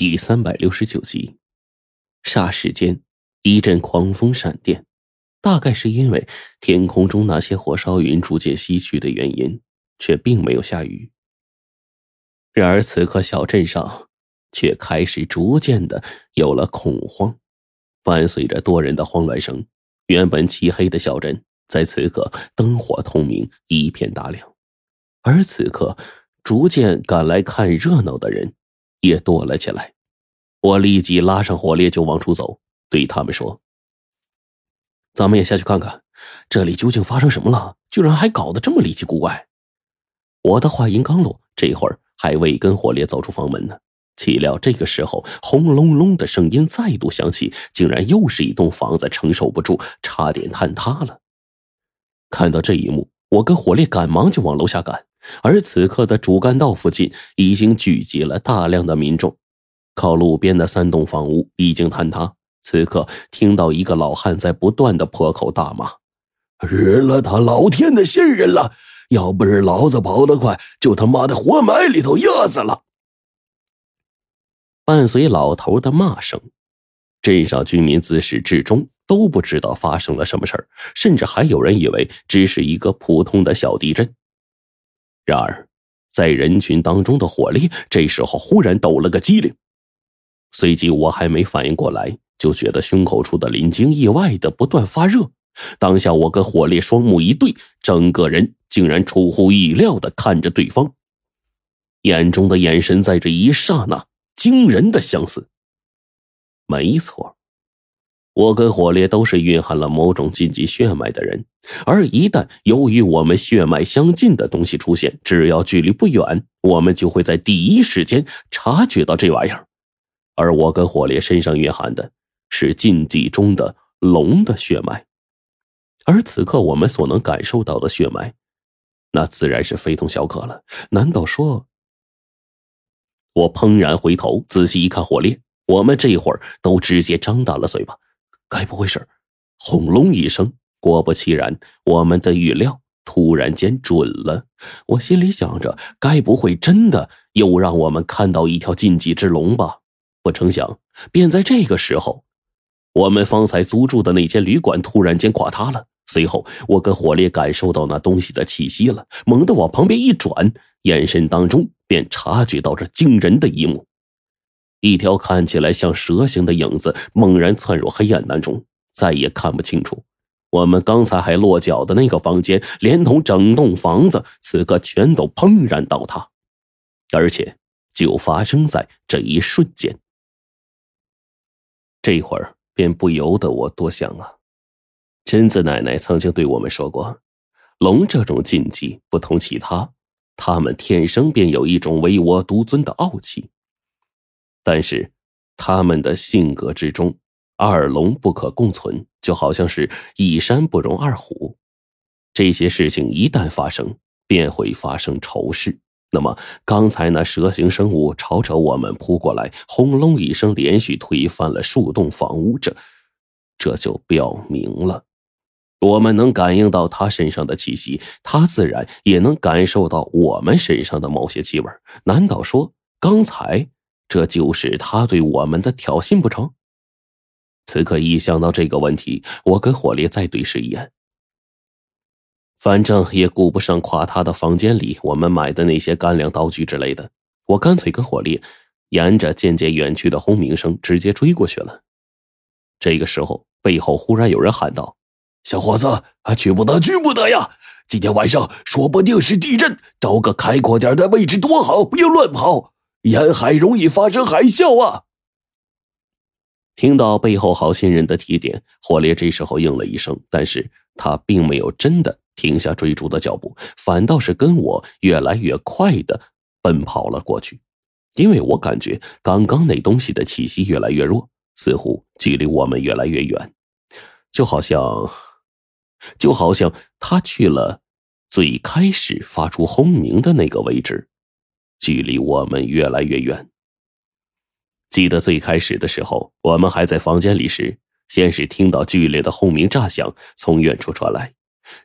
第三百六十九集，霎时间，一阵狂风闪电，大概是因为天空中那些火烧云逐渐西去的原因，却并没有下雨。然而此刻小镇上却开始逐渐的有了恐慌，伴随着多人的慌乱声，原本漆黑的小镇在此刻灯火通明，一片大亮。而此刻，逐渐赶来看热闹的人。也躲了起来，我立即拉上火烈就往出走，对他们说：“咱们也下去看看，这里究竟发生什么了？居然还搞得这么离奇古怪。”我的话音刚落，这会儿还未跟火烈走出房门呢，岂料这个时候轰隆隆的声音再度响起，竟然又是一栋房子承受不住，差点坍塌了。看到这一幕，我跟火烈赶忙就往楼下赶。而此刻的主干道附近已经聚集了大量的民众，靠路边的三栋房屋已经坍塌。此刻听到一个老汉在不断的破口大骂：“日了他老天的仙人了！要不是老子跑得快，就他妈的活埋里头压死了！”伴随老头的骂声，镇上居民自始至终都不知道发生了什么事儿，甚至还有人以为只是一个普通的小地震。然而，在人群当中的火烈这时候忽然抖了个机灵，随即我还没反应过来，就觉得胸口处的林晶意外的不断发热。当下我跟火烈双目一对，整个人竟然出乎意料的看着对方，眼中的眼神在这一刹那惊人的相似。没错。我跟火烈都是蕴含了某种禁忌血脉的人，而一旦由于我们血脉相近的东西出现，只要距离不远，我们就会在第一时间察觉到这玩意儿。而我跟火烈身上蕴含的是禁忌中的龙的血脉，而此刻我们所能感受到的血脉，那自然是非同小可了。难道说？我怦然回头，仔细一看，火烈，我们这会儿都直接张大了嘴巴。该不会是？轰隆一声，果不其然，我们的预料突然间准了。我心里想着，该不会真的又让我们看到一条禁忌之龙吧？不成想，便在这个时候，我们方才租住的那间旅馆突然间垮塌了。随后，我跟火烈感受到那东西的气息了，猛地往旁边一转，眼神当中便察觉到这惊人的一幕。一条看起来像蛇形的影子猛然窜入黑暗当中，再也看不清楚。我们刚才还落脚的那个房间，连同整栋房子，此刻全都砰然倒塌，而且就发生在这一瞬间。这会儿便不由得我多想啊，贞子奶奶曾经对我们说过，龙这种禁忌不同其他，他们天生便有一种唯我独尊的傲气。但是，他们的性格之中，二龙不可共存，就好像是一山不容二虎。这些事情一旦发生，便会发生仇视。那么，刚才那蛇形生物朝着我们扑过来，轰隆一声，连续推翻了数栋房屋，这，这就表明了，我们能感应到他身上的气息，他自然也能感受到我们身上的某些气味。难道说刚才？这就是他对我们的挑衅不成？此刻一想到这个问题，我跟火烈再对视一眼。反正也顾不上垮塌的房间里我们买的那些干粮、道具之类的，我干脆跟火烈沿着渐渐远去的轰鸣声直接追过去了。这个时候，背后忽然有人喊道：“小伙子，啊去不得，去不得呀！今天晚上说不定是地震，找个开阔点的位置多好，不要乱跑。”沿海容易发生海啸啊！听到背后好心人的提点，火烈这时候应了一声，但是他并没有真的停下追逐的脚步，反倒是跟我越来越快的奔跑了过去。因为我感觉刚刚那东西的气息越来越弱，似乎距离我们越来越远，就好像，就好像他去了最开始发出轰鸣的那个位置。距离我们越来越远。记得最开始的时候，我们还在房间里时，先是听到剧烈的轰鸣炸响从远处传来，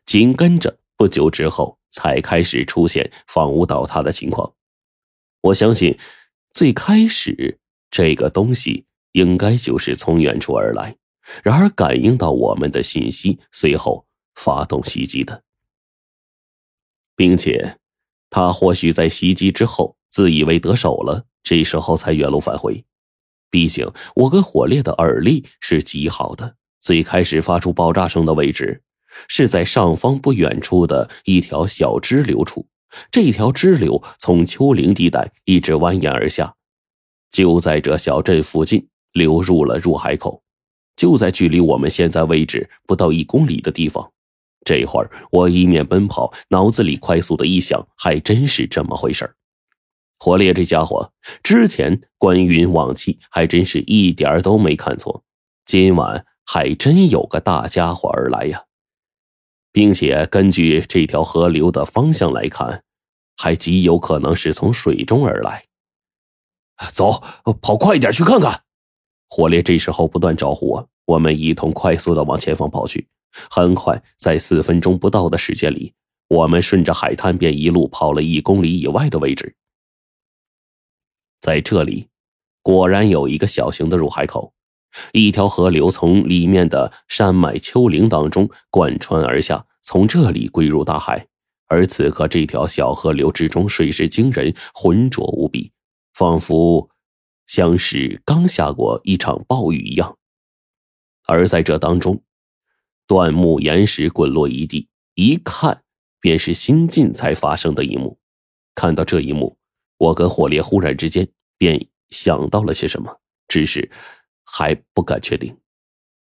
紧跟着不久之后才开始出现房屋倒塌的情况。我相信，最开始这个东西应该就是从远处而来，然而感应到我们的信息，随后发动袭击的，并且他或许在袭击之后自以为得手了，这时候才原路返回。毕竟我跟火烈的耳力是极好的，最开始发出爆炸声的位置是在上方不远处的一条小支流处。这条支流从丘陵地带一直蜿蜒而下，就在这小镇附近流入了入海口，就在距离我们现在位置不到一公里的地方。这会儿我一面奔跑，脑子里快速的一想，还真是这么回事火烈这家伙之前观云望气，还真是一点都没看错，今晚还真有个大家伙而来呀！并且根据这条河流的方向来看，还极有可能是从水中而来。走，跑快一点去看看！火烈这时候不断招呼我，我们一同快速的往前方跑去。很快，在四分钟不到的时间里，我们顺着海滩便一路跑了一公里以外的位置。在这里，果然有一个小型的入海口。一条河流从里面的山脉丘陵当中贯穿而下，从这里归入大海。而此刻，这条小河流之中水势惊人，浑浊无比，仿佛像是刚下过一场暴雨一样。而在这当中，断木岩石滚落一地，一看便是新近才发生的一幕。看到这一幕，我跟火烈忽然之间便想到了些什么，只是。还不敢确定，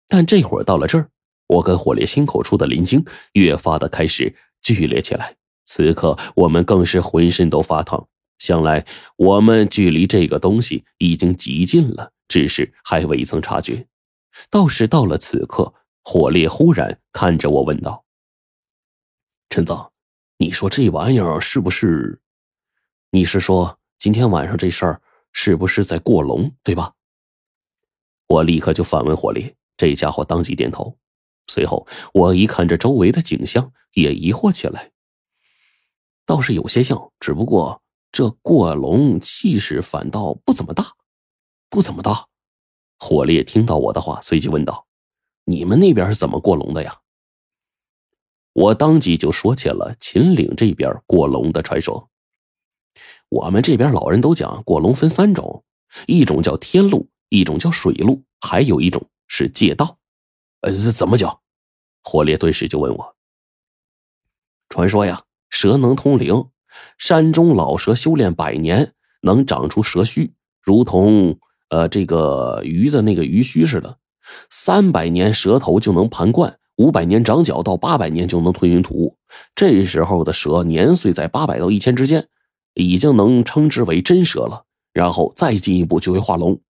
但这会儿到了这儿，我跟火烈心口处的灵经越发的开始剧烈起来。此刻我们更是浑身都发烫，想来我们距离这个东西已经极近了，只是还未曾察觉。倒是到了此刻，火烈忽然看着我问道：“陈子，你说这玩意儿是不是？你是说今天晚上这事儿是不是在过龙，对吧？”我立刻就反问火烈，这家伙当即点头。随后，我一看这周围的景象，也疑惑起来。倒是有些像，只不过这过龙气势反倒不怎么大，不怎么大。火烈听到我的话，随即问道：“你们那边是怎么过龙的呀？”我当即就说起了秦岭这边过龙的传说。我们这边老人都讲，过龙分三种，一种叫天路。一种叫水路，还有一种是借道。呃，怎么讲？火烈顿时就问我。传说呀，蛇能通灵，山中老蛇修炼百年能长出蛇须，如同呃这个鱼的那个鱼须似的。三百年蛇头就能盘冠，五百年长角，到八百年就能吞云吐雾。这时候的蛇年岁在八百到一千之间，已经能称之为真蛇了。然后再进一步就会化龙。